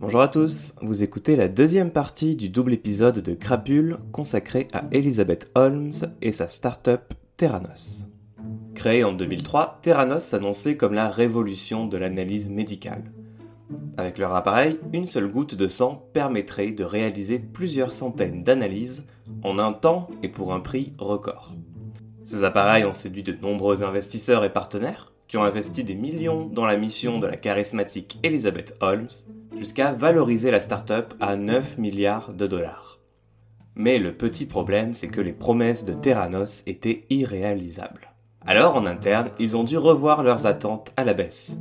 Bonjour à tous, vous écoutez la deuxième partie du double épisode de Crapule consacré à Elizabeth Holmes et sa start-up Theranos. Créée en 2003, Theranos s'annonçait comme la révolution de l'analyse médicale. Avec leur appareil, une seule goutte de sang permettrait de réaliser plusieurs centaines d'analyses en un temps et pour un prix record. Ces appareils ont séduit de nombreux investisseurs et partenaires qui ont investi des millions dans la mission de la charismatique Elizabeth Holmes jusqu'à valoriser la start-up à 9 milliards de dollars. Mais le petit problème, c'est que les promesses de Theranos étaient irréalisables. Alors, en interne, ils ont dû revoir leurs attentes à la baisse.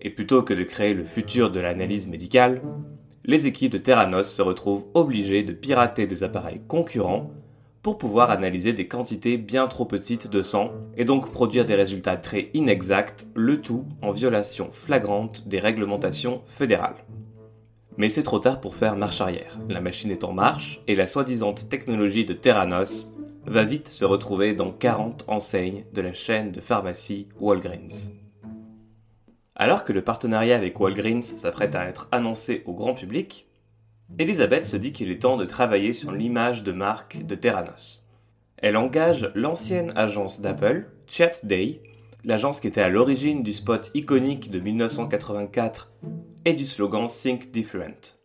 Et plutôt que de créer le futur de l'analyse médicale, les équipes de Theranos se retrouvent obligées de pirater des appareils concurrents pour pouvoir analyser des quantités bien trop petites de sang et donc produire des résultats très inexacts, le tout en violation flagrante des réglementations fédérales. Mais c'est trop tard pour faire marche arrière. La machine est en marche et la soi-disant technologie de Theranos va vite se retrouver dans 40 enseignes de la chaîne de pharmacie Walgreens. Alors que le partenariat avec Walgreens s'apprête à être annoncé au grand public, Elisabeth se dit qu'il est temps de travailler sur l'image de marque de Theranos. Elle engage l'ancienne agence d'Apple, Chat Day, l'agence qui était à l'origine du spot iconique de 1984 et du slogan Think Different.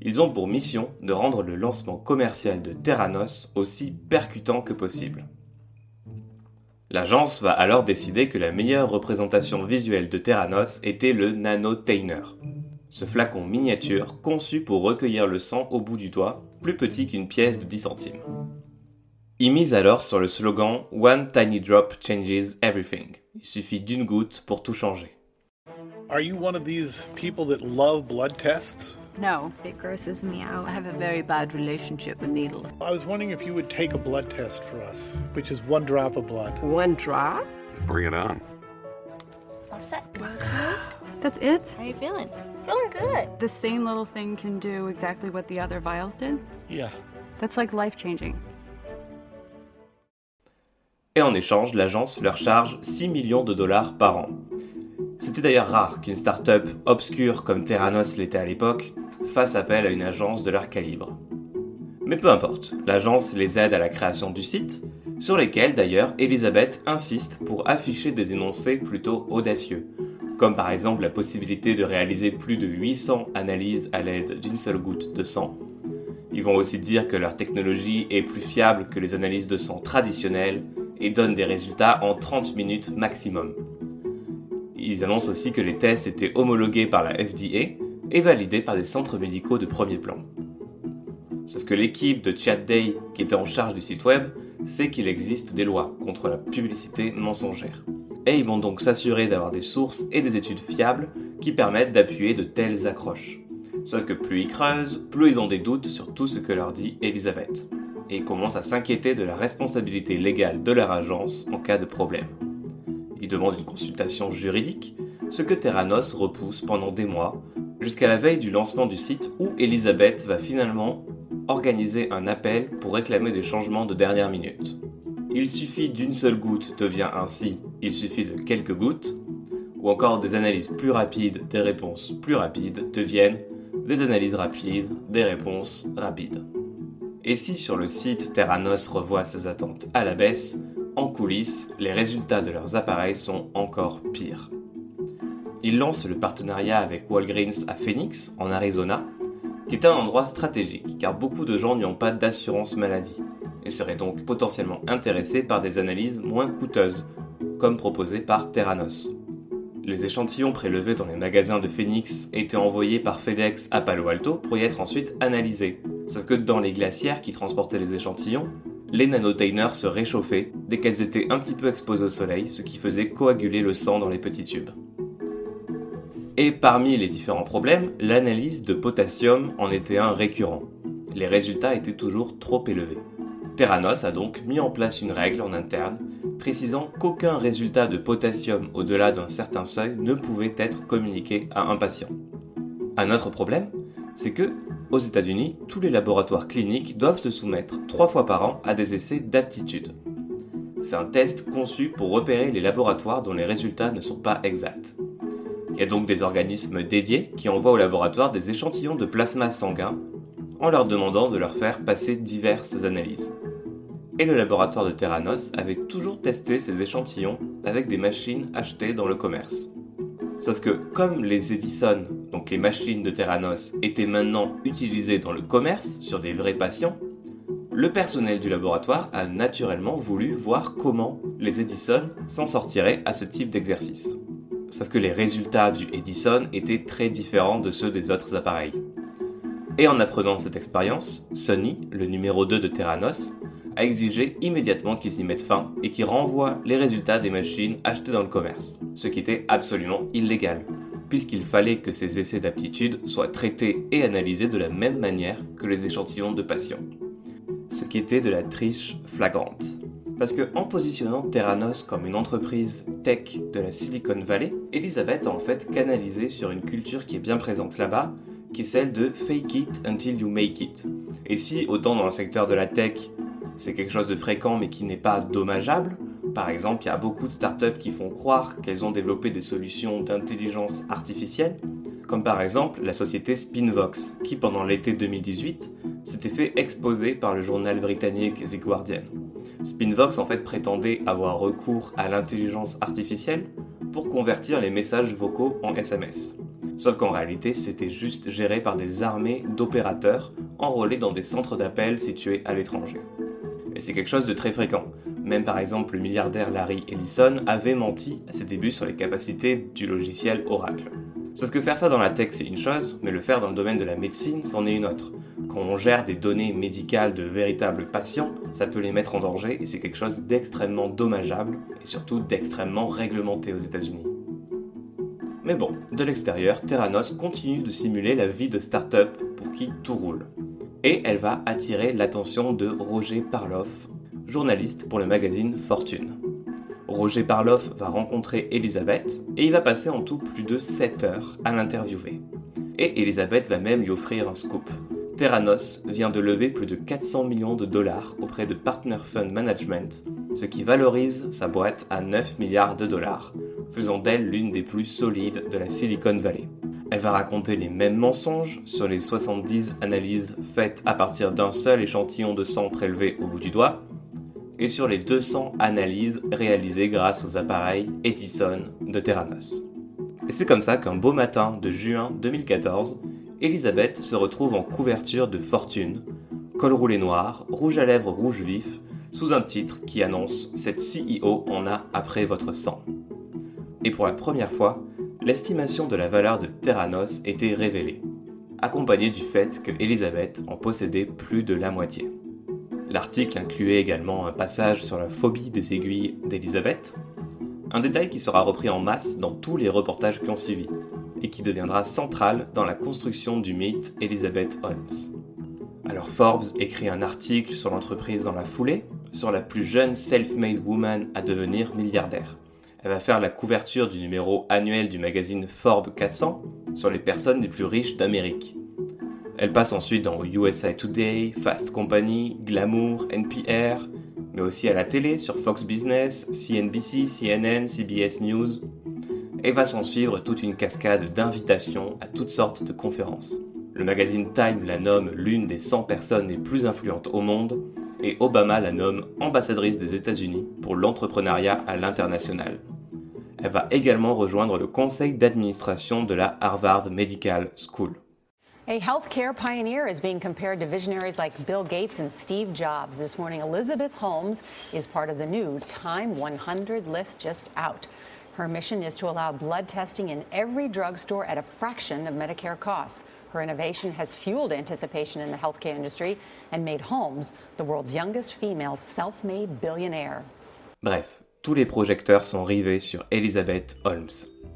Ils ont pour mission de rendre le lancement commercial de Theranos aussi percutant que possible. L'agence va alors décider que la meilleure représentation visuelle de Theranos était le Nanotainer, ce flacon miniature conçu pour recueillir le sang au bout du doigt, plus petit qu'une pièce de 10 centimes. Il mise alors sur le slogan One tiny drop changes everything. Il suffit d'une goutte pour tout changer. Are you one of these people that love blood tests? No, it grosses me out. I have a very bad relationship with needles. I was wondering if you would take a blood test for us, which is one drop of blood. One drop? Bring it on. All set. That's it? How you feeling? Feeling good. The same little thing can do exactly what the other vials did? Yeah. That's like life changing. Et en échange, l'agence leur charge 6 millions de dollars par an. C'était d'ailleurs rare qu'une start-up obscure comme Theranos l'était à l'époque fasse appel à une agence de leur calibre. Mais peu importe, l'agence les aide à la création du site, sur lesquels d'ailleurs Elisabeth insiste pour afficher des énoncés plutôt audacieux, comme par exemple la possibilité de réaliser plus de 800 analyses à l'aide d'une seule goutte de sang. Ils vont aussi dire que leur technologie est plus fiable que les analyses de sang traditionnelles et donne des résultats en 30 minutes maximum. Ils annoncent aussi que les tests étaient homologués par la FDA et validés par des centres médicaux de premier plan. Sauf que l'équipe de Chat Day, qui était en charge du site web, sait qu'il existe des lois contre la publicité mensongère. Et ils vont donc s'assurer d'avoir des sources et des études fiables qui permettent d'appuyer de telles accroches. Sauf que plus ils creusent, plus ils ont des doutes sur tout ce que leur dit Elisabeth. Et commencent à s'inquiéter de la responsabilité légale de leur agence en cas de problème. Ils demandent une consultation juridique, ce que Theranos repousse pendant des mois, jusqu'à la veille du lancement du site où Elisabeth va finalement organiser un appel pour réclamer des changements de dernière minute. Il suffit d'une seule goutte devient ainsi il suffit de quelques gouttes, ou encore des analyses plus rapides, des réponses plus rapides deviennent des analyses rapides, des réponses rapides. Et si sur le site Theranos revoit ses attentes à la baisse, en coulisses, les résultats de leurs appareils sont encore pires. Ils lancent le partenariat avec Walgreens à Phoenix, en Arizona, qui est un endroit stratégique car beaucoup de gens n'y ont pas d'assurance maladie et seraient donc potentiellement intéressés par des analyses moins coûteuses, comme proposé par Theranos. Les échantillons prélevés dans les magasins de Phoenix étaient envoyés par FedEx à Palo Alto pour y être ensuite analysés. Sauf que dans les glacières qui transportaient les échantillons, les nanotainers se réchauffaient dès qu'elles étaient un petit peu exposées au soleil, ce qui faisait coaguler le sang dans les petits tubes. Et parmi les différents problèmes, l'analyse de potassium en était un récurrent. Les résultats étaient toujours trop élevés. Theranos a donc mis en place une règle en interne précisant qu'aucun résultat de potassium au-delà d'un certain seuil ne pouvait être communiqué à un patient. Un autre problème, c'est que, aux États-Unis, tous les laboratoires cliniques doivent se soumettre trois fois par an à des essais d'aptitude. C'est un test conçu pour repérer les laboratoires dont les résultats ne sont pas exacts. Il y a donc des organismes dédiés qui envoient au laboratoire des échantillons de plasma sanguin en leur demandant de leur faire passer diverses analyses. Et le laboratoire de Theranos avait toujours testé ces échantillons avec des machines achetées dans le commerce. Sauf que comme les Edison, donc les machines de Theranos, étaient maintenant utilisées dans le commerce sur des vrais patients, le personnel du laboratoire a naturellement voulu voir comment les Edison s'en sortiraient à ce type d'exercice. Sauf que les résultats du Edison étaient très différents de ceux des autres appareils. Et en apprenant cette expérience, Sony, le numéro 2 de Theranos, a exigé immédiatement qu'ils y mettent fin et qu'ils renvoient les résultats des machines achetées dans le commerce, ce qui était absolument illégal, puisqu'il fallait que ces essais d'aptitude soient traités et analysés de la même manière que les échantillons de patients. Ce qui était de la triche flagrante. Parce que en positionnant Theranos comme une entreprise tech de la Silicon Valley, Elisabeth a en fait canalisé sur une culture qui est bien présente là-bas, qui est celle de fake it until you make it. Et si, autant dans le secteur de la tech, c'est quelque chose de fréquent mais qui n'est pas dommageable, par exemple, il y a beaucoup de startups qui font croire qu'elles ont développé des solutions d'intelligence artificielle, comme par exemple la société Spinvox, qui pendant l'été 2018 s'était fait exposer par le journal britannique The Guardian. Spinvox en fait prétendait avoir recours à l'intelligence artificielle pour convertir les messages vocaux en SMS. Sauf qu'en réalité, c'était juste géré par des armées d'opérateurs enrôlés dans des centres d'appel situés à l'étranger. Et c'est quelque chose de très fréquent. Même par exemple, le milliardaire Larry Ellison avait menti à ses débuts sur les capacités du logiciel Oracle. Sauf que faire ça dans la tech, c'est une chose, mais le faire dans le domaine de la médecine, c'en est une autre. Quand on gère des données médicales de véritables patients, ça peut les mettre en danger et c'est quelque chose d'extrêmement dommageable et surtout d'extrêmement réglementé aux États-Unis. Mais bon, de l'extérieur, Theranos continue de simuler la vie de start-up pour qui tout roule. Et elle va attirer l'attention de Roger Parloff, journaliste pour le magazine Fortune. Roger Parloff va rencontrer Elisabeth et il va passer en tout plus de 7 heures à l'interviewer. Et Elisabeth va même lui offrir un scoop. Theranos vient de lever plus de 400 millions de dollars auprès de Partner Fund Management, ce qui valorise sa boîte à 9 milliards de dollars, faisant d'elle l'une des plus solides de la Silicon Valley. Elle va raconter les mêmes mensonges sur les 70 analyses faites à partir d'un seul échantillon de sang prélevé au bout du doigt, et sur les 200 analyses réalisées grâce aux appareils Edison de Theranos. Et c'est comme ça qu'un beau matin de juin 2014, Elisabeth se retrouve en couverture de Fortune, col roulé noir, rouge à lèvres rouge vif, sous un titre qui annonce Cette CEO en a après votre sang. Et pour la première fois, l'estimation de la valeur de Theranos était révélée, accompagnée du fait que Elisabeth en possédait plus de la moitié. L'article incluait également un passage sur la phobie des aiguilles d'Elisabeth, un détail qui sera repris en masse dans tous les reportages qui ont suivi, et qui deviendra central dans la construction du mythe Elizabeth Holmes. Alors Forbes écrit un article sur l'entreprise dans la foulée, sur la plus jeune self-made woman à devenir milliardaire. Elle va faire la couverture du numéro annuel du magazine Forbes 400 sur les personnes les plus riches d'Amérique. Elle passe ensuite dans USA Today, Fast Company, Glamour, NPR, mais aussi à la télé sur Fox Business, CNBC, CNN, CBS News, et va s'en suivre toute une cascade d'invitations à toutes sortes de conférences. Le magazine Time la nomme l'une des 100 personnes les plus influentes au monde, et Obama la nomme ambassadrice des États-Unis pour l'entrepreneuriat à l'international. Elle va également rejoindre le conseil d'administration de la Harvard Medical School. A healthcare pioneer is being compared to visionaries like Bill Gates and Steve Jobs. This morning, Elizabeth Holmes is part of the new Time 100 list just out. Her mission is to allow blood testing in every drugstore at a fraction of Medicare costs. Her innovation has fueled anticipation in the healthcare industry and made Holmes the world's youngest female self made billionaire. Bref, tous les projecteurs sont rivés sur Elizabeth Holmes.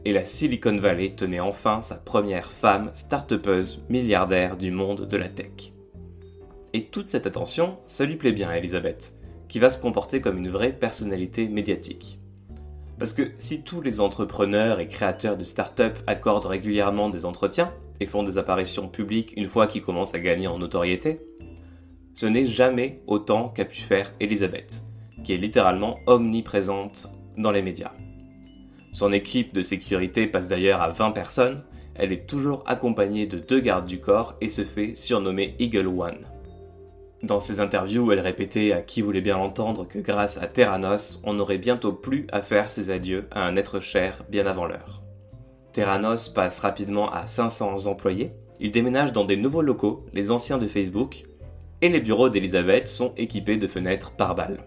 Et la Silicon Valley tenait enfin sa première femme start milliardaire du monde de la tech. Et toute cette attention, ça lui plaît bien à Elizabeth, qui va se comporter comme une vraie personnalité médiatique. Parce que si tous les entrepreneurs et créateurs de start-up accordent régulièrement des entretiens et font des apparitions publiques une fois qu'ils commencent à gagner en notoriété, ce n'est jamais autant qu'a pu faire Elizabeth, qui est littéralement omniprésente dans les médias. Son équipe de sécurité passe d'ailleurs à 20 personnes, elle est toujours accompagnée de deux gardes du corps et se fait surnommer Eagle One. Dans ses interviews, elle répétait à qui voulait bien l'entendre que grâce à Terranos, on n'aurait bientôt plus à faire ses adieux à un être cher bien avant l'heure. Terranos passe rapidement à 500 employés, il déménage dans des nouveaux locaux, les anciens de Facebook, et les bureaux d'Elisabeth sont équipés de fenêtres par balles.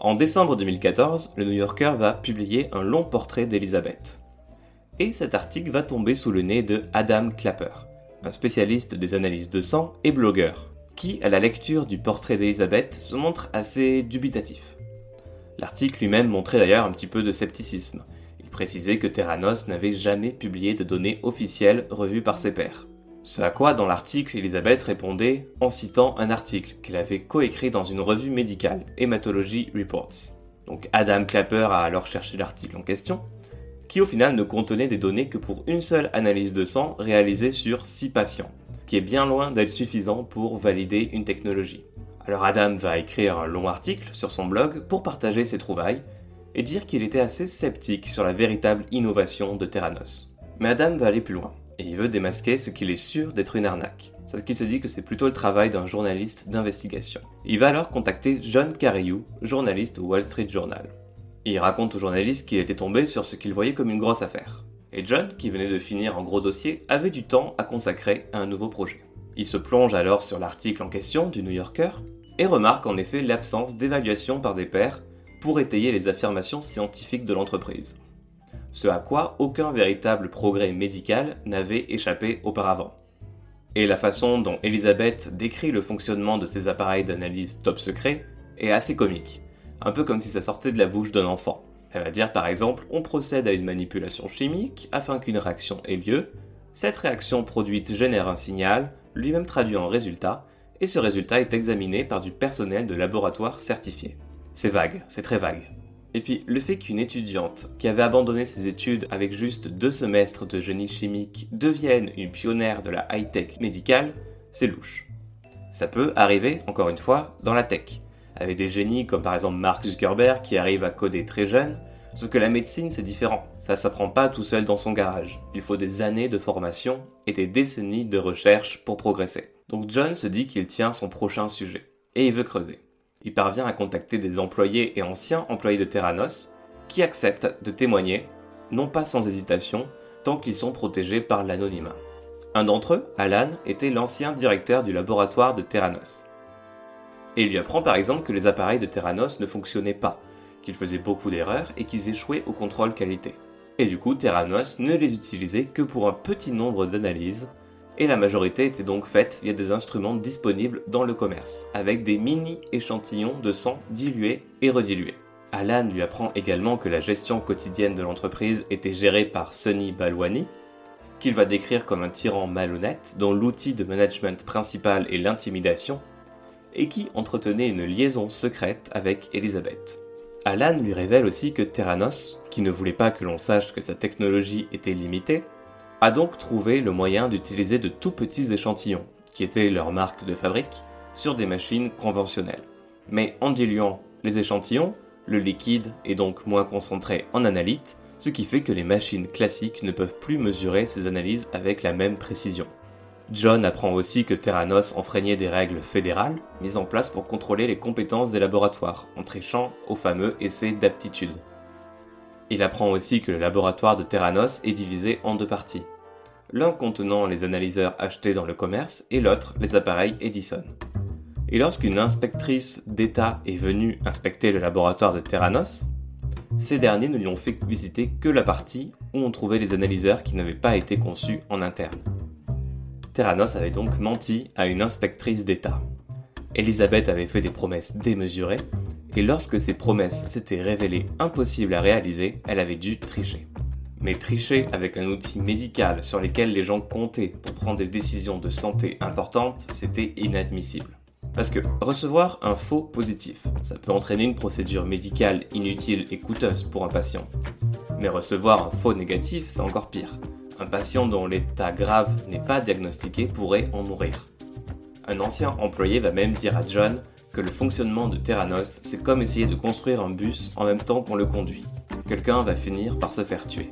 En décembre 2014, le New Yorker va publier un long portrait d'Elisabeth. Et cet article va tomber sous le nez de Adam Clapper, un spécialiste des analyses de sang et blogueur, qui, à la lecture du portrait d'Elisabeth, se montre assez dubitatif. L'article lui-même montrait d'ailleurs un petit peu de scepticisme. Il précisait que Terranos n'avait jamais publié de données officielles revues par ses pairs. Ce à quoi, dans l'article, Elisabeth répondait en citant un article qu'elle avait coécrit dans une revue médicale, Hematology Reports. Donc Adam Clapper a alors cherché l'article en question, qui au final ne contenait des données que pour une seule analyse de sang réalisée sur 6 patients qui est bien loin d'être suffisant pour valider une technologie. Alors Adam va écrire un long article sur son blog pour partager ses trouvailles et dire qu'il était assez sceptique sur la véritable innovation de Terranos. Mais Adam va aller plus loin, et il veut démasquer ce qu'il est sûr d'être une arnaque. Parce qu'il se dit que c'est plutôt le travail d'un journaliste d'investigation. Il va alors contacter John Carreyrou, journaliste au Wall Street Journal. Il raconte au journaliste qu'il était tombé sur ce qu'il voyait comme une grosse affaire. Et John, qui venait de finir un gros dossier, avait du temps à consacrer à un nouveau projet. Il se plonge alors sur l'article en question du New Yorker et remarque en effet l'absence d'évaluation par des pairs pour étayer les affirmations scientifiques de l'entreprise. Ce à quoi aucun véritable progrès médical n'avait échappé auparavant. Et la façon dont Elisabeth décrit le fonctionnement de ces appareils d'analyse top secret est assez comique, un peu comme si ça sortait de la bouche d'un enfant. Elle va dire par exemple, on procède à une manipulation chimique afin qu'une réaction ait lieu, cette réaction produite génère un signal, lui-même traduit en résultat, et ce résultat est examiné par du personnel de laboratoire certifié. C'est vague, c'est très vague. Et puis, le fait qu'une étudiante qui avait abandonné ses études avec juste deux semestres de génie chimique devienne une pionnière de la high-tech médicale, c'est louche. Ça peut arriver, encore une fois, dans la tech avec des génies comme par exemple Mark Zuckerberg qui arrive à coder très jeune. Sauf que la médecine c'est différent. Ça s'apprend pas tout seul dans son garage. Il faut des années de formation et des décennies de recherche pour progresser. Donc John se dit qu'il tient son prochain sujet. Et il veut creuser. Il parvient à contacter des employés et anciens employés de Terranos qui acceptent de témoigner, non pas sans hésitation, tant qu'ils sont protégés par l'anonymat. Un d'entre eux, Alan, était l'ancien directeur du laboratoire de Terranos et il lui apprend par exemple que les appareils de Terranos ne fonctionnaient pas, qu'ils faisaient beaucoup d'erreurs et qu'ils échouaient au contrôle qualité. Et du coup, Terranos ne les utilisait que pour un petit nombre d'analyses, et la majorité était donc faite via des instruments disponibles dans le commerce, avec des mini échantillons de sang dilués et redilués. Alan lui apprend également que la gestion quotidienne de l'entreprise était gérée par Sonny Balwani, qu'il va décrire comme un tyran malhonnête dont l'outil de management principal est l'intimidation, et qui entretenait une liaison secrète avec Elisabeth. Alan lui révèle aussi que Terranos, qui ne voulait pas que l'on sache que sa technologie était limitée, a donc trouvé le moyen d'utiliser de tout petits échantillons, qui étaient leur marque de fabrique, sur des machines conventionnelles. Mais en diluant les échantillons, le liquide est donc moins concentré en analyte, ce qui fait que les machines classiques ne peuvent plus mesurer ces analyses avec la même précision. John apprend aussi que Terranos enfreignait des règles fédérales mises en place pour contrôler les compétences des laboratoires, en trichant au fameux essai d'aptitude. Il apprend aussi que le laboratoire de Terranos est divisé en deux parties, l'un contenant les analyseurs achetés dans le commerce et l'autre les appareils Edison. Et lorsqu'une inspectrice d'État est venue inspecter le laboratoire de Terranos, ces derniers ne lui ont fait visiter que la partie où on trouvait les analyseurs qui n'avaient pas été conçus en interne. Terranos avait donc menti à une inspectrice d'État. Elisabeth avait fait des promesses démesurées, et lorsque ces promesses s'étaient révélées impossibles à réaliser, elle avait dû tricher. Mais tricher avec un outil médical sur lequel les gens comptaient pour prendre des décisions de santé importantes, c'était inadmissible. Parce que recevoir un faux positif, ça peut entraîner une procédure médicale inutile et coûteuse pour un patient. Mais recevoir un faux négatif, c'est encore pire. Un patient dont l'état grave n'est pas diagnostiqué pourrait en mourir. Un ancien employé va même dire à John le fonctionnement de Terranos, c'est comme essayer de construire un bus en même temps qu'on le conduit. quelqu'un va finir par se faire tuer.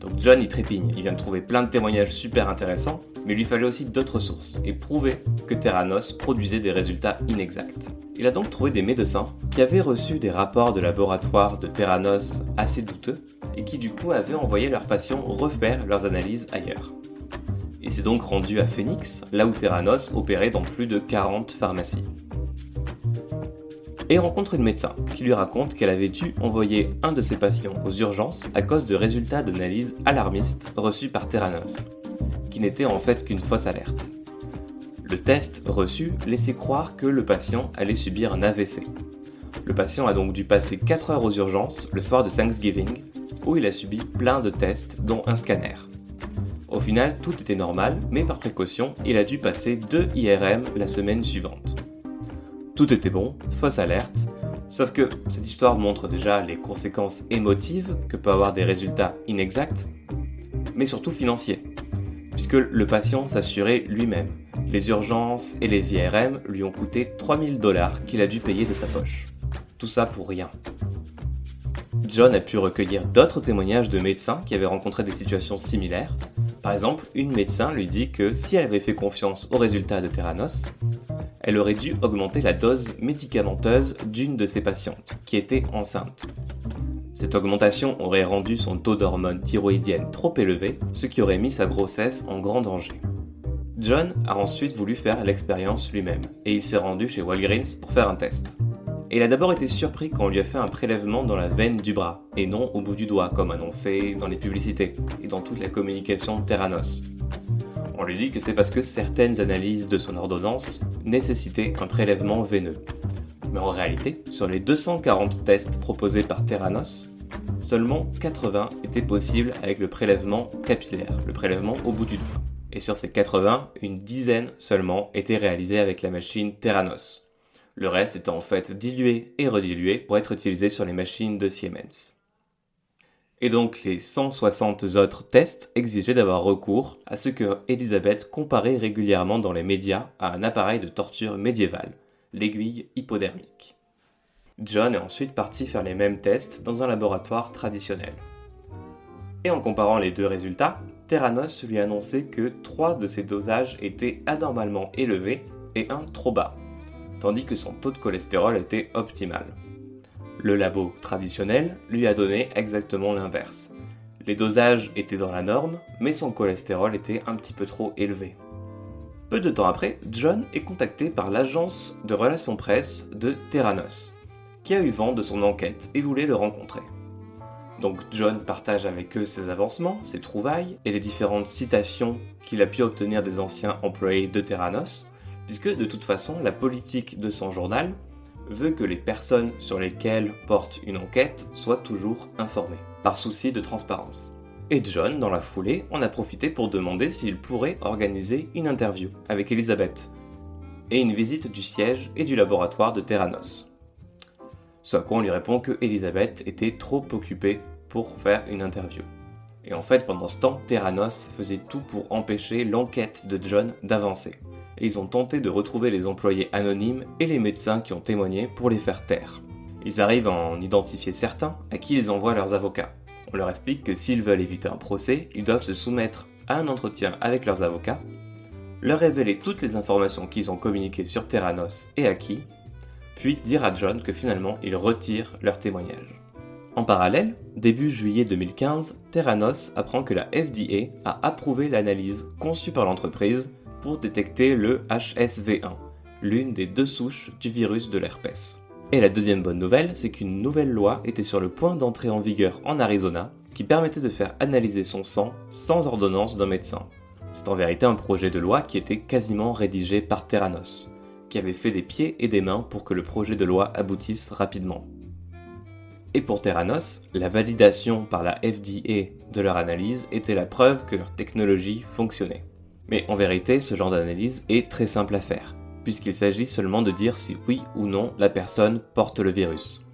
Donc John y trépigne, il vient de trouver plein de témoignages super intéressants, mais il lui fallait aussi d'autres sources, et prouver que Terranos produisait des résultats inexacts. Il a donc trouvé des médecins qui avaient reçu des rapports de laboratoire de Terranos assez douteux, et qui du coup avaient envoyé leurs patients refaire leurs analyses ailleurs. Il s'est donc rendu à Phoenix, là où Terranos opérait dans plus de 40 pharmacies et rencontre une médecin qui lui raconte qu'elle avait dû envoyer un de ses patients aux urgences à cause de résultats d'analyse alarmistes reçus par Terranos, qui n'était en fait qu'une fausse alerte. Le test reçu laissait croire que le patient allait subir un AVC. Le patient a donc dû passer 4 heures aux urgences le soir de Thanksgiving, où il a subi plein de tests, dont un scanner. Au final, tout était normal, mais par précaution, il a dû passer 2 IRM la semaine suivante. Tout était bon, fausse alerte, sauf que cette histoire montre déjà les conséquences émotives que peuvent avoir des résultats inexacts, mais surtout financiers, puisque le patient s'assurait lui-même. Les urgences et les IRM lui ont coûté 3000 dollars qu'il a dû payer de sa poche. Tout ça pour rien. John a pu recueillir d'autres témoignages de médecins qui avaient rencontré des situations similaires. Par exemple, une médecin lui dit que si elle avait fait confiance aux résultats de Terranos, elle aurait dû augmenter la dose médicamenteuse d'une de ses patientes, qui était enceinte. Cette augmentation aurait rendu son taux d'hormones thyroïdiennes trop élevé, ce qui aurait mis sa grossesse en grand danger. John a ensuite voulu faire l'expérience lui-même, et il s'est rendu chez Walgreens pour faire un test. Et il a d'abord été surpris quand on lui a fait un prélèvement dans la veine du bras, et non au bout du doigt, comme annoncé dans les publicités et dans toute la communication Terranos. On lui dit que c'est parce que certaines analyses de son ordonnance nécessitaient un prélèvement veineux. Mais en réalité, sur les 240 tests proposés par Terranos, seulement 80 étaient possibles avec le prélèvement capillaire, le prélèvement au bout du doigt. Et sur ces 80, une dizaine seulement étaient réalisées avec la machine Terranos. Le reste étant en fait dilué et redilué pour être utilisé sur les machines de Siemens et donc les 160 autres tests exigeaient d'avoir recours à ce que Elisabeth comparait régulièrement dans les médias à un appareil de torture médiéval, l'aiguille hypodermique. John est ensuite parti faire les mêmes tests dans un laboratoire traditionnel. Et en comparant les deux résultats, Terranos lui annonçait que trois de ses dosages étaient anormalement élevés et un trop bas, tandis que son taux de cholestérol était optimal. Le labo traditionnel lui a donné exactement l'inverse. Les dosages étaient dans la norme, mais son cholestérol était un petit peu trop élevé. Peu de temps après, John est contacté par l'agence de relations presse de Terranos, qui a eu vent de son enquête et voulait le rencontrer. Donc John partage avec eux ses avancements, ses trouvailles et les différentes citations qu'il a pu obtenir des anciens employés de Terranos, puisque de toute façon la politique de son journal veut que les personnes sur lesquelles porte une enquête soient toujours informées, par souci de transparence. Et John, dans la foulée, en a profité pour demander s'il pourrait organiser une interview avec Elisabeth, et une visite du siège et du laboratoire de Terranos. Ce à quoi on lui répond que Elisabeth était trop occupée pour faire une interview. Et en fait, pendant ce temps, Terranos faisait tout pour empêcher l'enquête de John d'avancer ils ont tenté de retrouver les employés anonymes et les médecins qui ont témoigné pour les faire taire. Ils arrivent à en identifier certains à qui ils envoient leurs avocats. On leur explique que s'ils veulent éviter un procès, ils doivent se soumettre à un entretien avec leurs avocats, leur révéler toutes les informations qu'ils ont communiquées sur Terranos et à qui, puis dire à John que finalement ils retirent leur témoignage. En parallèle, début juillet 2015, Terranos apprend que la FDA a approuvé l'analyse conçue par l'entreprise pour détecter le HSV1, l'une des deux souches du virus de l'herpès. Et la deuxième bonne nouvelle, c'est qu'une nouvelle loi était sur le point d'entrer en vigueur en Arizona qui permettait de faire analyser son sang sans ordonnance d'un médecin. C'est en vérité un projet de loi qui était quasiment rédigé par Terranos, qui avait fait des pieds et des mains pour que le projet de loi aboutisse rapidement. Et pour Terranos, la validation par la FDA de leur analyse était la preuve que leur technologie fonctionnait. Mais en vérité, ce genre d'analyse est très simple à faire, puisqu'il s'agit seulement de dire si oui ou non la personne porte le virus.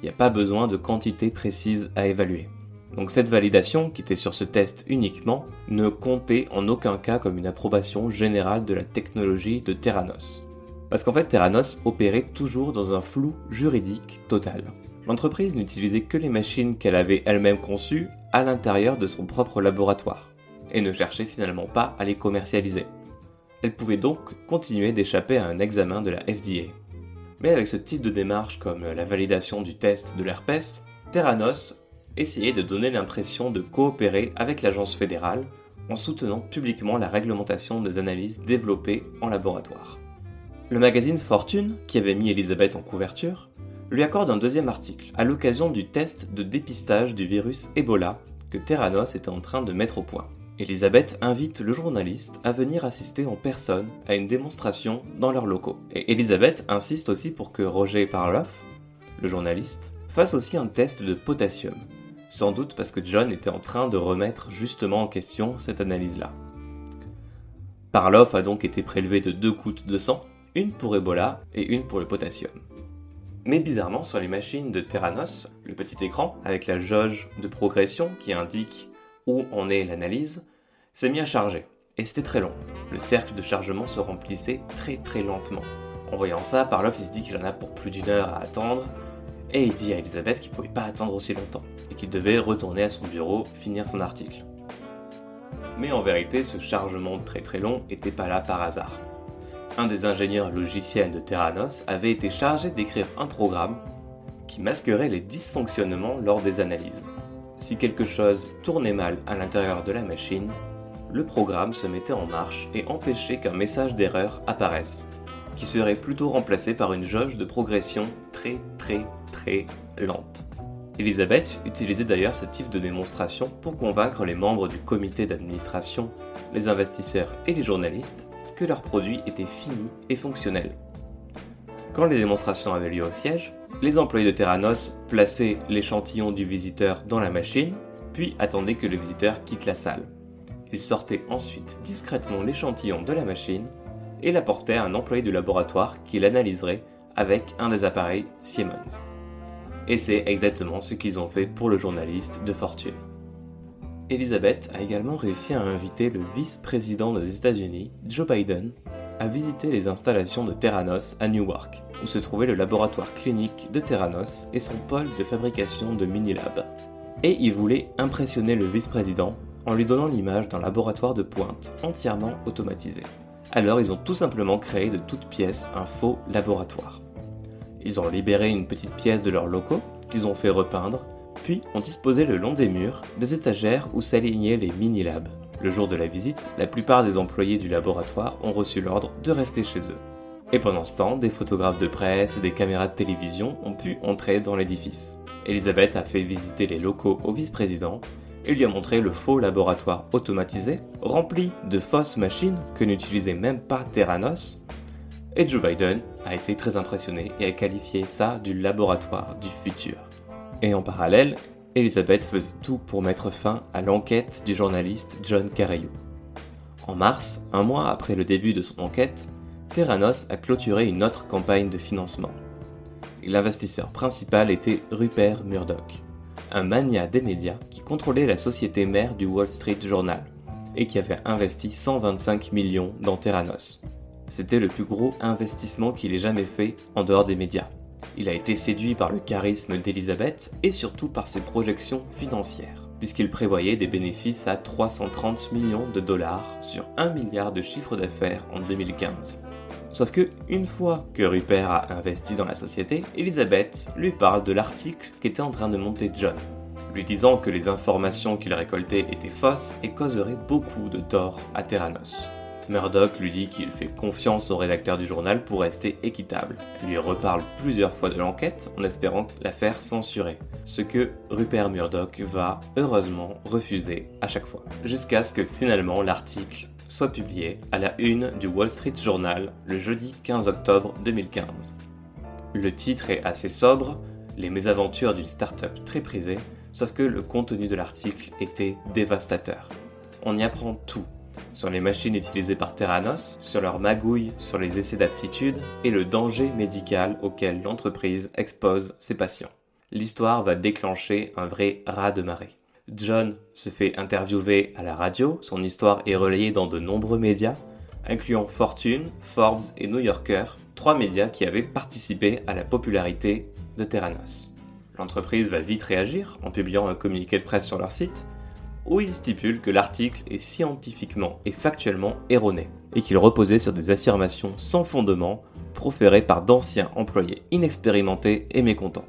Il n'y a pas besoin de quantité précise à évaluer. Donc cette validation, qui était sur ce test uniquement, ne comptait en aucun cas comme une approbation générale de la technologie de Terranos. Parce qu'en fait, Terranos opérait toujours dans un flou juridique total. l'entreprise n'utilisait que les machines qu'elle avait elle-même conçues à l'intérieur de son propre laboratoire, et ne cherchait finalement pas à les commercialiser. Elle pouvait donc continuer d'échapper à un examen de la FDA. Mais avec ce type de démarche comme la validation du test de l'herpès, Terranos essayait de donner l'impression de coopérer avec l'agence fédérale en soutenant publiquement la réglementation des analyses développées en laboratoire. Le magazine Fortune, qui avait mis Elisabeth en couverture, lui accorde un deuxième article à l'occasion du test de dépistage du virus Ebola que Terranos était en train de mettre au point. Elisabeth invite le journaliste à venir assister en personne à une démonstration dans leurs locaux. Et Elisabeth insiste aussi pour que Roger Parloff, le journaliste, fasse aussi un test de potassium. Sans doute parce que John était en train de remettre justement en question cette analyse-là. Parloff a donc été prélevé de deux gouttes de sang, une pour Ebola et une pour le potassium. Mais bizarrement, sur les machines de Terranos, le petit écran avec la jauge de progression qui indique où en est l'analyse, s'est mis à charger. Et c'était très long. Le cercle de chargement se remplissait très très lentement. En voyant ça, Parloff dit qu'il en a pour plus d'une heure à attendre, et il dit à Elisabeth qu'il pouvait pas attendre aussi longtemps, et qu'il devait retourner à son bureau finir son article. Mais en vérité, ce chargement très très long n'était pas là par hasard un des ingénieurs logiciels de Terranos avait été chargé d'écrire un programme qui masquerait les dysfonctionnements lors des analyses. Si quelque chose tournait mal à l'intérieur de la machine, le programme se mettait en marche et empêchait qu'un message d'erreur apparaisse, qui serait plutôt remplacé par une jauge de progression très très très lente. Elisabeth utilisait d'ailleurs ce type de démonstration pour convaincre les membres du comité d'administration, les investisseurs et les journalistes que leur produit était fini et fonctionnel. Quand les démonstrations avaient lieu au siège, les employés de Terranos plaçaient l'échantillon du visiteur dans la machine, puis attendaient que le visiteur quitte la salle. Ils sortaient ensuite discrètement l'échantillon de la machine et l'apportaient à un employé du laboratoire qui l'analyserait avec un des appareils Siemens. Et c'est exactement ce qu'ils ont fait pour le journaliste de fortune. Elizabeth a également réussi à inviter le vice-président des États-Unis, Joe Biden, à visiter les installations de Terranos à Newark, où se trouvait le laboratoire clinique de Terranos et son pôle de fabrication de mini-labs. Et il voulait impressionner le vice-président en lui donnant l'image d'un laboratoire de pointe entièrement automatisé. Alors ils ont tout simplement créé de toutes pièces un faux laboratoire. Ils ont libéré une petite pièce de leurs locaux qu'ils ont fait repeindre puis on disposait le long des murs des étagères où s'alignaient les mini-labs. Le jour de la visite, la plupart des employés du laboratoire ont reçu l'ordre de rester chez eux. Et pendant ce temps, des photographes de presse et des caméras de télévision ont pu entrer dans l'édifice. Elisabeth a fait visiter les locaux au vice-président et lui a montré le faux laboratoire automatisé, rempli de fausses machines que n'utilisait même pas Terranos. Et Joe Biden a été très impressionné et a qualifié ça du laboratoire du futur. Et en parallèle, Elisabeth faisait tout pour mettre fin à l'enquête du journaliste John Carreyrou. En mars, un mois après le début de son enquête, Terranos a clôturé une autre campagne de financement. L'investisseur principal était Rupert Murdoch, un mania des médias qui contrôlait la société mère du Wall Street Journal et qui avait investi 125 millions dans Terranos. C'était le plus gros investissement qu'il ait jamais fait en dehors des médias. Il a été séduit par le charisme d'Elisabeth et surtout par ses projections financières, puisqu'il prévoyait des bénéfices à 330 millions de dollars sur 1 milliard de chiffre d'affaires en 2015. Sauf que, une fois que Rupert a investi dans la société, Elisabeth lui parle de l'article qu'était en train de monter John, lui disant que les informations qu'il récoltait étaient fausses et causeraient beaucoup de tort à Terranos. Murdoch lui dit qu'il fait confiance au rédacteur du journal pour rester équitable. Il lui reparle plusieurs fois de l'enquête en espérant la faire censurer, ce que Rupert Murdoch va heureusement refuser à chaque fois, jusqu'à ce que finalement l'article soit publié à la une du Wall Street Journal le jeudi 15 octobre 2015. Le titre est assez sobre, les mésaventures d'une start-up très prisée, sauf que le contenu de l'article était dévastateur. On y apprend tout sur les machines utilisées par Terranos, sur leur magouille sur les essais d'aptitude et le danger médical auquel l'entreprise expose ses patients. L'histoire va déclencher un vrai raz de marée. John se fait interviewer à la radio, son histoire est relayée dans de nombreux médias, incluant Fortune, Forbes et New Yorker, trois médias qui avaient participé à la popularité de Terranos. L'entreprise va vite réagir en publiant un communiqué de presse sur leur site où il stipule que l'article est scientifiquement et factuellement erroné et qu'il reposait sur des affirmations sans fondement proférées par d'anciens employés inexpérimentés et mécontents.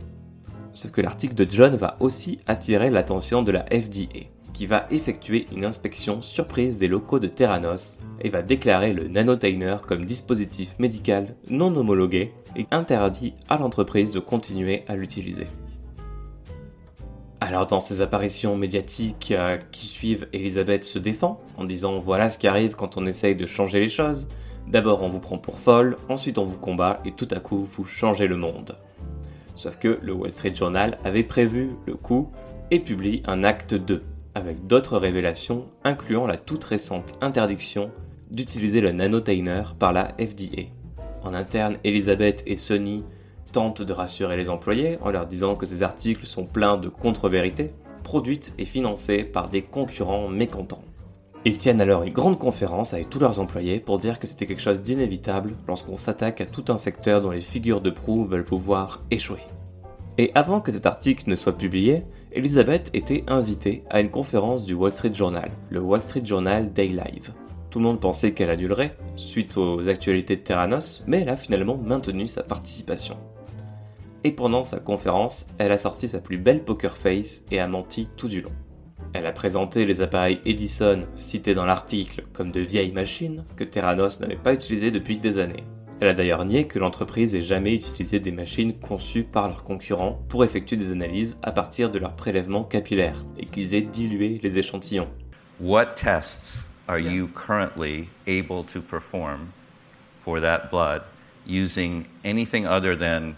Sauf que l'article de John va aussi attirer l'attention de la FDA, qui va effectuer une inspection surprise des locaux de Theranos et va déclarer le nanotainer comme dispositif médical non homologué et interdit à l'entreprise de continuer à l'utiliser. Alors dans ces apparitions médiatiques euh, qui suivent, Elisabeth se défend en disant voilà ce qui arrive quand on essaye de changer les choses. D'abord on vous prend pour folle, ensuite on vous combat et tout à coup vous changez le monde. Sauf que le Wall Street Journal avait prévu le coup et publie un acte 2 avec d'autres révélations incluant la toute récente interdiction d'utiliser le nanotainer par la FDA. En interne, Elisabeth et Sony tentent de rassurer les employés en leur disant que ces articles sont pleins de contre-vérités, produites et financées par des concurrents mécontents. Ils tiennent alors une grande conférence avec tous leurs employés pour dire que c'était quelque chose d'inévitable lorsqu'on s'attaque à tout un secteur dont les figures de proue veulent vous voir échouer. Et avant que cet article ne soit publié, Elizabeth était invitée à une conférence du Wall Street Journal, le Wall Street Journal Day Live. Tout le monde pensait qu'elle annulerait, suite aux actualités de Terranos, mais elle a finalement maintenu sa participation et pendant sa conférence, elle a sorti sa plus belle poker face et a menti tout du long. Elle a présenté les appareils Edison cités dans l'article comme de vieilles machines que Theranos n'avait pas utilisées depuis des années. Elle a d'ailleurs nié que l'entreprise ait jamais utilisé des machines conçues par leurs concurrents pour effectuer des analyses à partir de leurs prélèvements capillaires et qu'ils aient dilué les échantillons. What tests are you currently able to perform for that blood using anything other than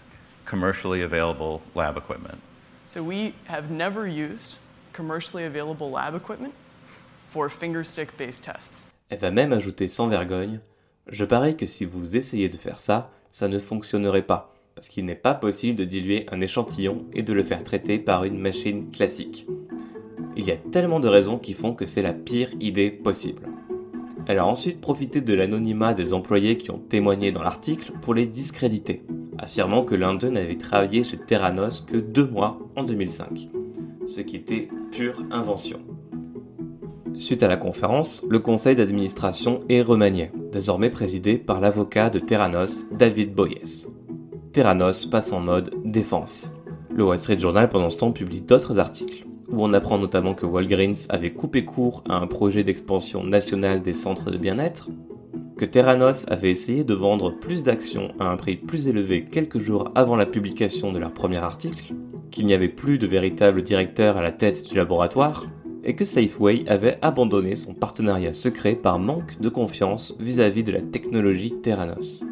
commercially available lab equipment. So we have never used commercially available lab equipment for fingerstick based tests. Elle va même ajouter sans vergogne Je parie que si vous essayez de faire ça, ça ne fonctionnerait pas, parce qu'il n'est pas possible de diluer un échantillon et de le faire traiter par une machine classique. Il y a tellement de raisons qui font que c'est la pire idée possible. Elle a ensuite profité de l'anonymat des employés qui ont témoigné dans l'article pour les discréditer, affirmant que l'un d'eux n'avait travaillé chez Theranos que deux mois en 2005, ce qui était pure invention. Suite à la conférence, le conseil d'administration est remanié, désormais présidé par l'avocat de Theranos, David Boyes. Theranos passe en mode défense. Le Wall Street Journal pendant ce temps publie d'autres articles où on apprend notamment que Walgreens avait coupé court à un projet d'expansion nationale des centres de bien-être, que Terranos avait essayé de vendre plus d'actions à un prix plus élevé quelques jours avant la publication de leur premier article, qu'il n'y avait plus de véritable directeur à la tête du laboratoire, et que Safeway avait abandonné son partenariat secret par manque de confiance vis-à-vis de la technologie Terranos.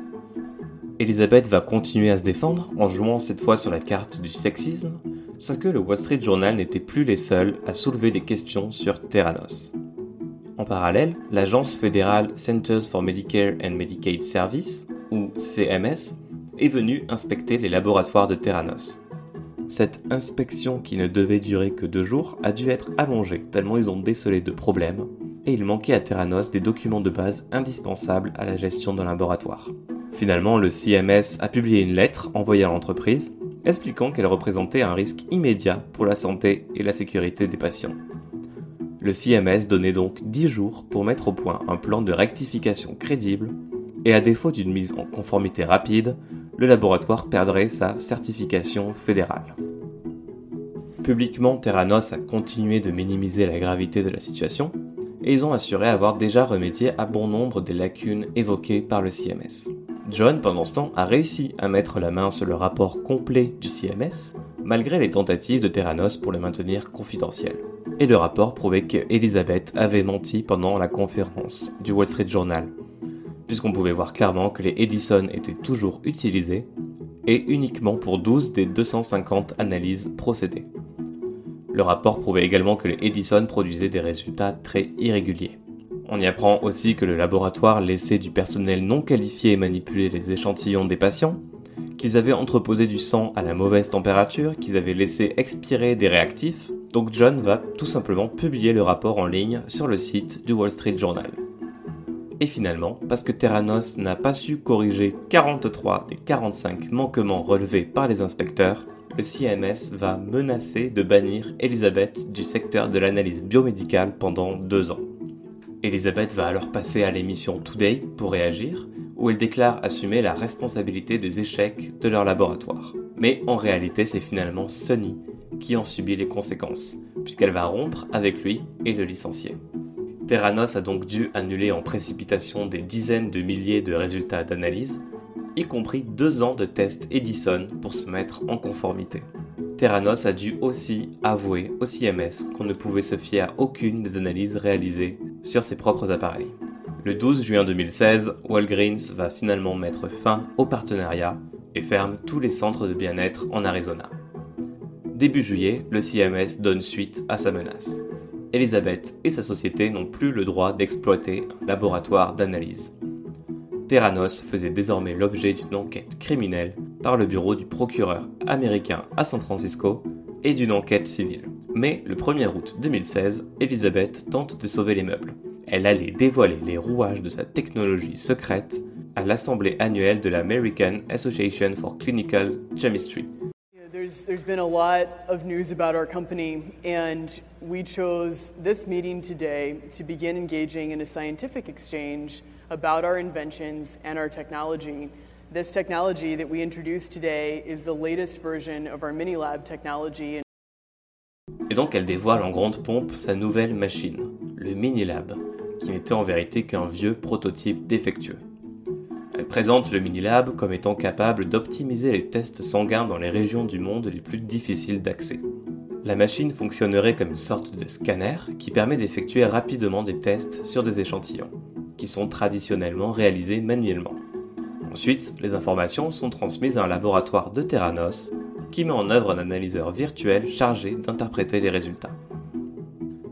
Elisabeth va continuer à se défendre en jouant cette fois sur la carte du sexisme, ce que le Wall Street Journal n'était plus les seuls à soulever des questions sur Theranos. En parallèle, l'agence fédérale Centers for Medicare and Medicaid Services, ou CMS, est venue inspecter les laboratoires de Theranos. Cette inspection qui ne devait durer que deux jours a dû être allongée tellement ils ont décelé de problèmes et il manquait à Theranos des documents de base indispensables à la gestion d'un laboratoire. Finalement, le CMS a publié une lettre envoyée à l'entreprise expliquant qu'elle représentait un risque immédiat pour la santé et la sécurité des patients. Le CMS donnait donc 10 jours pour mettre au point un plan de rectification crédible et à défaut d'une mise en conformité rapide, le laboratoire perdrait sa certification fédérale. Publiquement, Terranos a continué de minimiser la gravité de la situation et ils ont assuré avoir déjà remédié à bon nombre des lacunes évoquées par le CMS. John, pendant ce temps, a réussi à mettre la main sur le rapport complet du CMS, malgré les tentatives de Terranos pour le maintenir confidentiel. Et le rapport prouvait qu'Elizabeth avait menti pendant la conférence du Wall Street Journal, puisqu'on pouvait voir clairement que les Edison étaient toujours utilisés, et uniquement pour 12 des 250 analyses procédées. Le rapport prouvait également que les Edison produisaient des résultats très irréguliers. On y apprend aussi que le laboratoire laissait du personnel non qualifié manipuler les échantillons des patients, qu'ils avaient entreposé du sang à la mauvaise température, qu'ils avaient laissé expirer des réactifs, donc John va tout simplement publier le rapport en ligne sur le site du Wall Street Journal. Et finalement, parce que Terranos n'a pas su corriger 43 des 45 manquements relevés par les inspecteurs, le CMS va menacer de bannir Elisabeth du secteur de l'analyse biomédicale pendant deux ans. Elisabeth va alors passer à l'émission Today pour réagir, où elle déclare assumer la responsabilité des échecs de leur laboratoire. Mais en réalité, c'est finalement Sonny qui en subit les conséquences, puisqu'elle va rompre avec lui et le licencier. Terranos a donc dû annuler en précipitation des dizaines de milliers de résultats d'analyse, y compris deux ans de tests Edison pour se mettre en conformité. Terranos a dû aussi avouer au CMS qu'on ne pouvait se fier à aucune des analyses réalisées sur ses propres appareils. Le 12 juin 2016, Walgreens va finalement mettre fin au partenariat et ferme tous les centres de bien-être en Arizona. Début juillet, le CMS donne suite à sa menace. Elizabeth et sa société n'ont plus le droit d'exploiter un laboratoire d'analyse. Terranos faisait désormais l'objet d'une enquête criminelle par le bureau du procureur américain à San Francisco et d'une enquête civile. Mais le 1er août 2016, Elizabeth tente de sauver les meubles. Elle allait dévoiler les rouages de sa technologie secrète à l'assemblée annuelle de l'American Association for Clinical Chemistry, There's, there's been a lot of news about our company, and we chose this meeting today to begin engaging in a scientific exchange about our inventions and our technology. This technology that we introduced today is the latest version of our mini lab technology. Et donc elle dévoile en grande pompe sa nouvelle machine, le Minilab, qui n'était en vérité qu'un vieux prototype défectueux. Elle présente le Minilab comme étant capable d'optimiser les tests sanguins dans les régions du monde les plus difficiles d'accès. La machine fonctionnerait comme une sorte de scanner qui permet d'effectuer rapidement des tests sur des échantillons, qui sont traditionnellement réalisés manuellement. Ensuite, les informations sont transmises à un laboratoire de Terranos qui met en œuvre un analyseur virtuel chargé d'interpréter les résultats.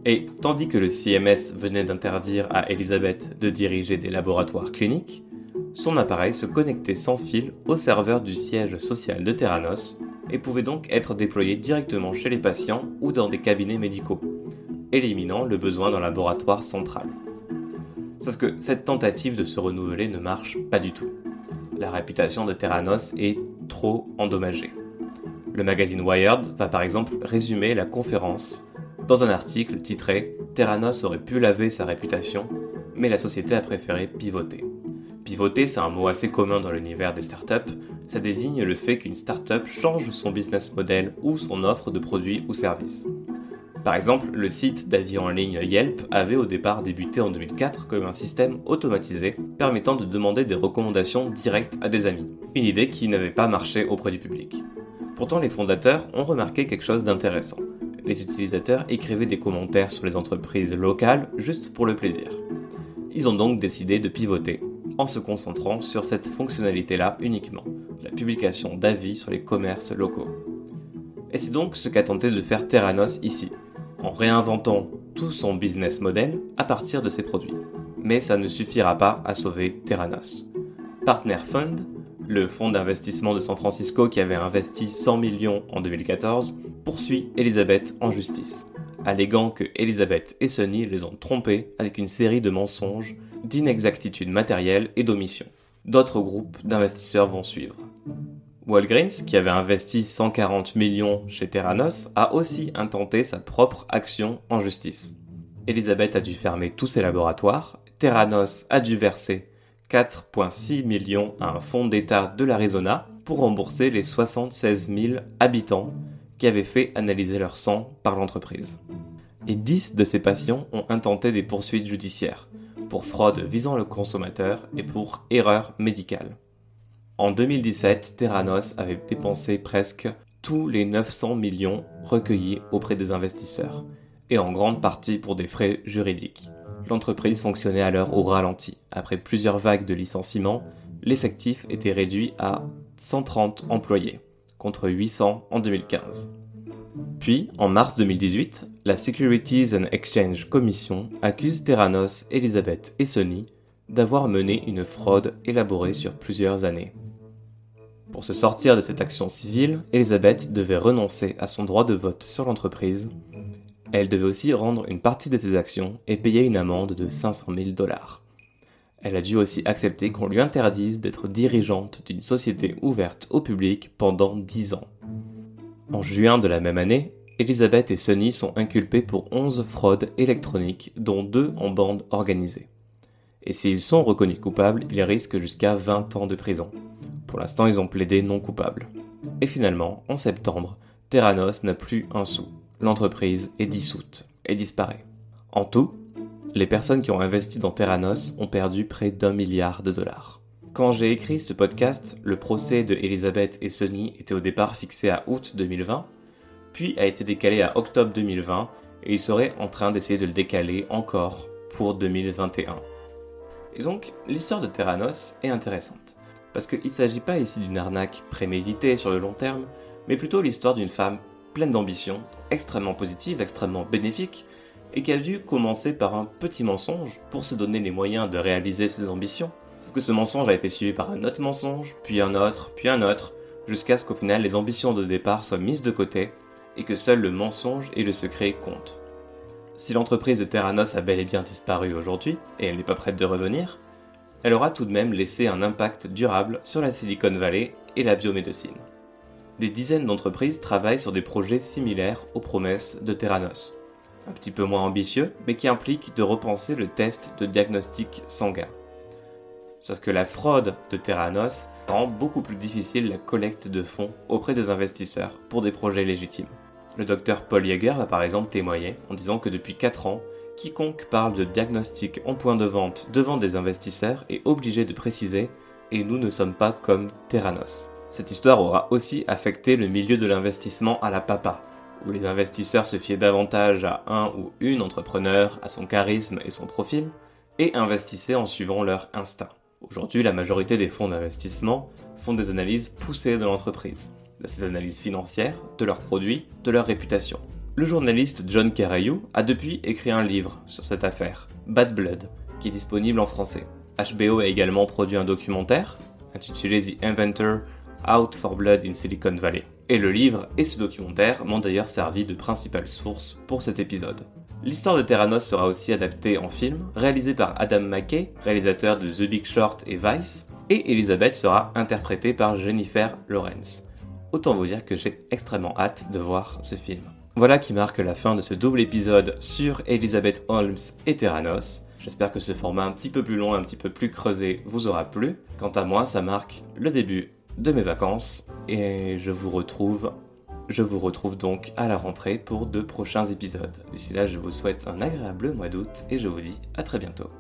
Et tandis que le CMS venait d'interdire à Elisabeth de diriger des laboratoires cliniques, son appareil se connectait sans fil au serveur du siège social de Terranos et pouvait donc être déployé directement chez les patients ou dans des cabinets médicaux, éliminant le besoin d'un laboratoire central. Sauf que cette tentative de se renouveler ne marche pas du tout. La réputation de Terranos est trop endommagée. Le magazine Wired va par exemple résumer la conférence dans un article titré Terranos aurait pu laver sa réputation, mais la société a préféré pivoter. Pivoter, c'est un mot assez commun dans l'univers des startups. Ça désigne le fait qu'une startup change son business model ou son offre de produits ou services. Par exemple, le site d'avis en ligne Yelp avait au départ débuté en 2004 comme un système automatisé permettant de demander des recommandations directes à des amis. Une idée qui n'avait pas marché auprès du public. Pourtant, les fondateurs ont remarqué quelque chose d'intéressant. Les utilisateurs écrivaient des commentaires sur les entreprises locales juste pour le plaisir. Ils ont donc décidé de pivoter en se concentrant sur cette fonctionnalité-là uniquement, la publication d'avis sur les commerces locaux. Et c'est donc ce qu'a tenté de faire Terranos ici, en réinventant tout son business model à partir de ses produits. Mais ça ne suffira pas à sauver Terranos. Partner Fund, le fonds d'investissement de San Francisco qui avait investi 100 millions en 2014, poursuit Elizabeth en justice, alléguant que Elizabeth et Sonny les ont trompés avec une série de mensonges d'inexactitudes matérielles et d'omissions. D'autres groupes d'investisseurs vont suivre. Walgreens, qui avait investi 140 millions chez Terranos, a aussi intenté sa propre action en justice. Elisabeth a dû fermer tous ses laboratoires, Terranos a dû verser 4,6 millions à un fonds d'État de l'Arizona pour rembourser les 76 000 habitants qui avaient fait analyser leur sang par l'entreprise. Et 10 de ces patients ont intenté des poursuites judiciaires, pour fraude visant le consommateur et pour erreur médicale. En 2017, Terranos avait dépensé presque tous les 900 millions recueillis auprès des investisseurs, et en grande partie pour des frais juridiques. L'entreprise fonctionnait alors au ralenti. Après plusieurs vagues de licenciements, l'effectif était réduit à 130 employés, contre 800 en 2015. Puis, en mars 2018, la Securities and Exchange Commission accuse Terranos, Elizabeth et Sony d'avoir mené une fraude élaborée sur plusieurs années. Pour se sortir de cette action civile, Elizabeth devait renoncer à son droit de vote sur l'entreprise. Elle devait aussi rendre une partie de ses actions et payer une amende de 500 000 dollars. Elle a dû aussi accepter qu'on lui interdise d'être dirigeante d'une société ouverte au public pendant 10 ans. En juin de la même année, Elizabeth et Sonny sont inculpés pour 11 fraudes électroniques, dont 2 en bande organisée. Et s'ils sont reconnus coupables, ils risquent jusqu'à 20 ans de prison. Pour l'instant, ils ont plaidé non coupables. Et finalement, en septembre, Terranos n'a plus un sou. L'entreprise est dissoute et disparaît. En tout, les personnes qui ont investi dans Terranos ont perdu près d'un milliard de dollars. Quand j'ai écrit ce podcast, le procès de Elizabeth et Sonny était au départ fixé à août 2020, puis a été décalé à octobre 2020 et ils seraient en train d'essayer de le décaler encore pour 2021. Et donc, l'histoire de Terranos est intéressante, parce qu'il ne s'agit pas ici d'une arnaque préméditée sur le long terme, mais plutôt l'histoire d'une femme pleine d'ambition, extrêmement positive, extrêmement bénéfique, et qui a dû commencer par un petit mensonge pour se donner les moyens de réaliser ses ambitions. Sauf que ce mensonge a été suivi par un autre mensonge, puis un autre, puis un autre, jusqu'à ce qu'au final les ambitions de départ soient mises de côté et que seul le mensonge et le secret comptent. Si l'entreprise de Terranos a bel et bien disparu aujourd'hui, et elle n'est pas prête de revenir, elle aura tout de même laissé un impact durable sur la Silicon Valley et la biomédecine. Des dizaines d'entreprises travaillent sur des projets similaires aux promesses de Terranos. Un petit peu moins ambitieux, mais qui impliquent de repenser le test de diagnostic sanguin. Sauf que la fraude de Terranos rend beaucoup plus difficile la collecte de fonds auprès des investisseurs pour des projets légitimes. Le docteur Paul Yeager va par exemple témoigner en disant que depuis 4 ans, quiconque parle de diagnostic en point de vente devant des investisseurs est obligé de préciser et nous ne sommes pas comme Terranos. Cette histoire aura aussi affecté le milieu de l'investissement à la papa, où les investisseurs se fiaient davantage à un ou une entrepreneur, à son charisme et son profil, et investissaient en suivant leur instinct. Aujourd'hui, la majorité des fonds d'investissement font des analyses poussées de l'entreprise, de ses analyses financières, de leurs produits, de leur réputation. Le journaliste John Carayou a depuis écrit un livre sur cette affaire, Bad Blood, qui est disponible en français. HBO a également produit un documentaire intitulé The Inventor Out for Blood in Silicon Valley. Et le livre et ce documentaire m'ont d'ailleurs servi de principale source pour cet épisode. L'histoire de Terranos sera aussi adaptée en film, réalisé par Adam McKay, réalisateur de The Big Short et Vice, et Elizabeth sera interprétée par Jennifer Lawrence. Autant vous dire que j'ai extrêmement hâte de voir ce film. Voilà qui marque la fin de ce double épisode sur Elizabeth Holmes et Terranos. J'espère que ce format un petit peu plus long, un petit peu plus creusé vous aura plu. Quant à moi, ça marque le début de mes vacances et je vous retrouve je vous retrouve donc à la rentrée pour de prochains épisodes. D'ici là, je vous souhaite un agréable mois d'août et je vous dis à très bientôt.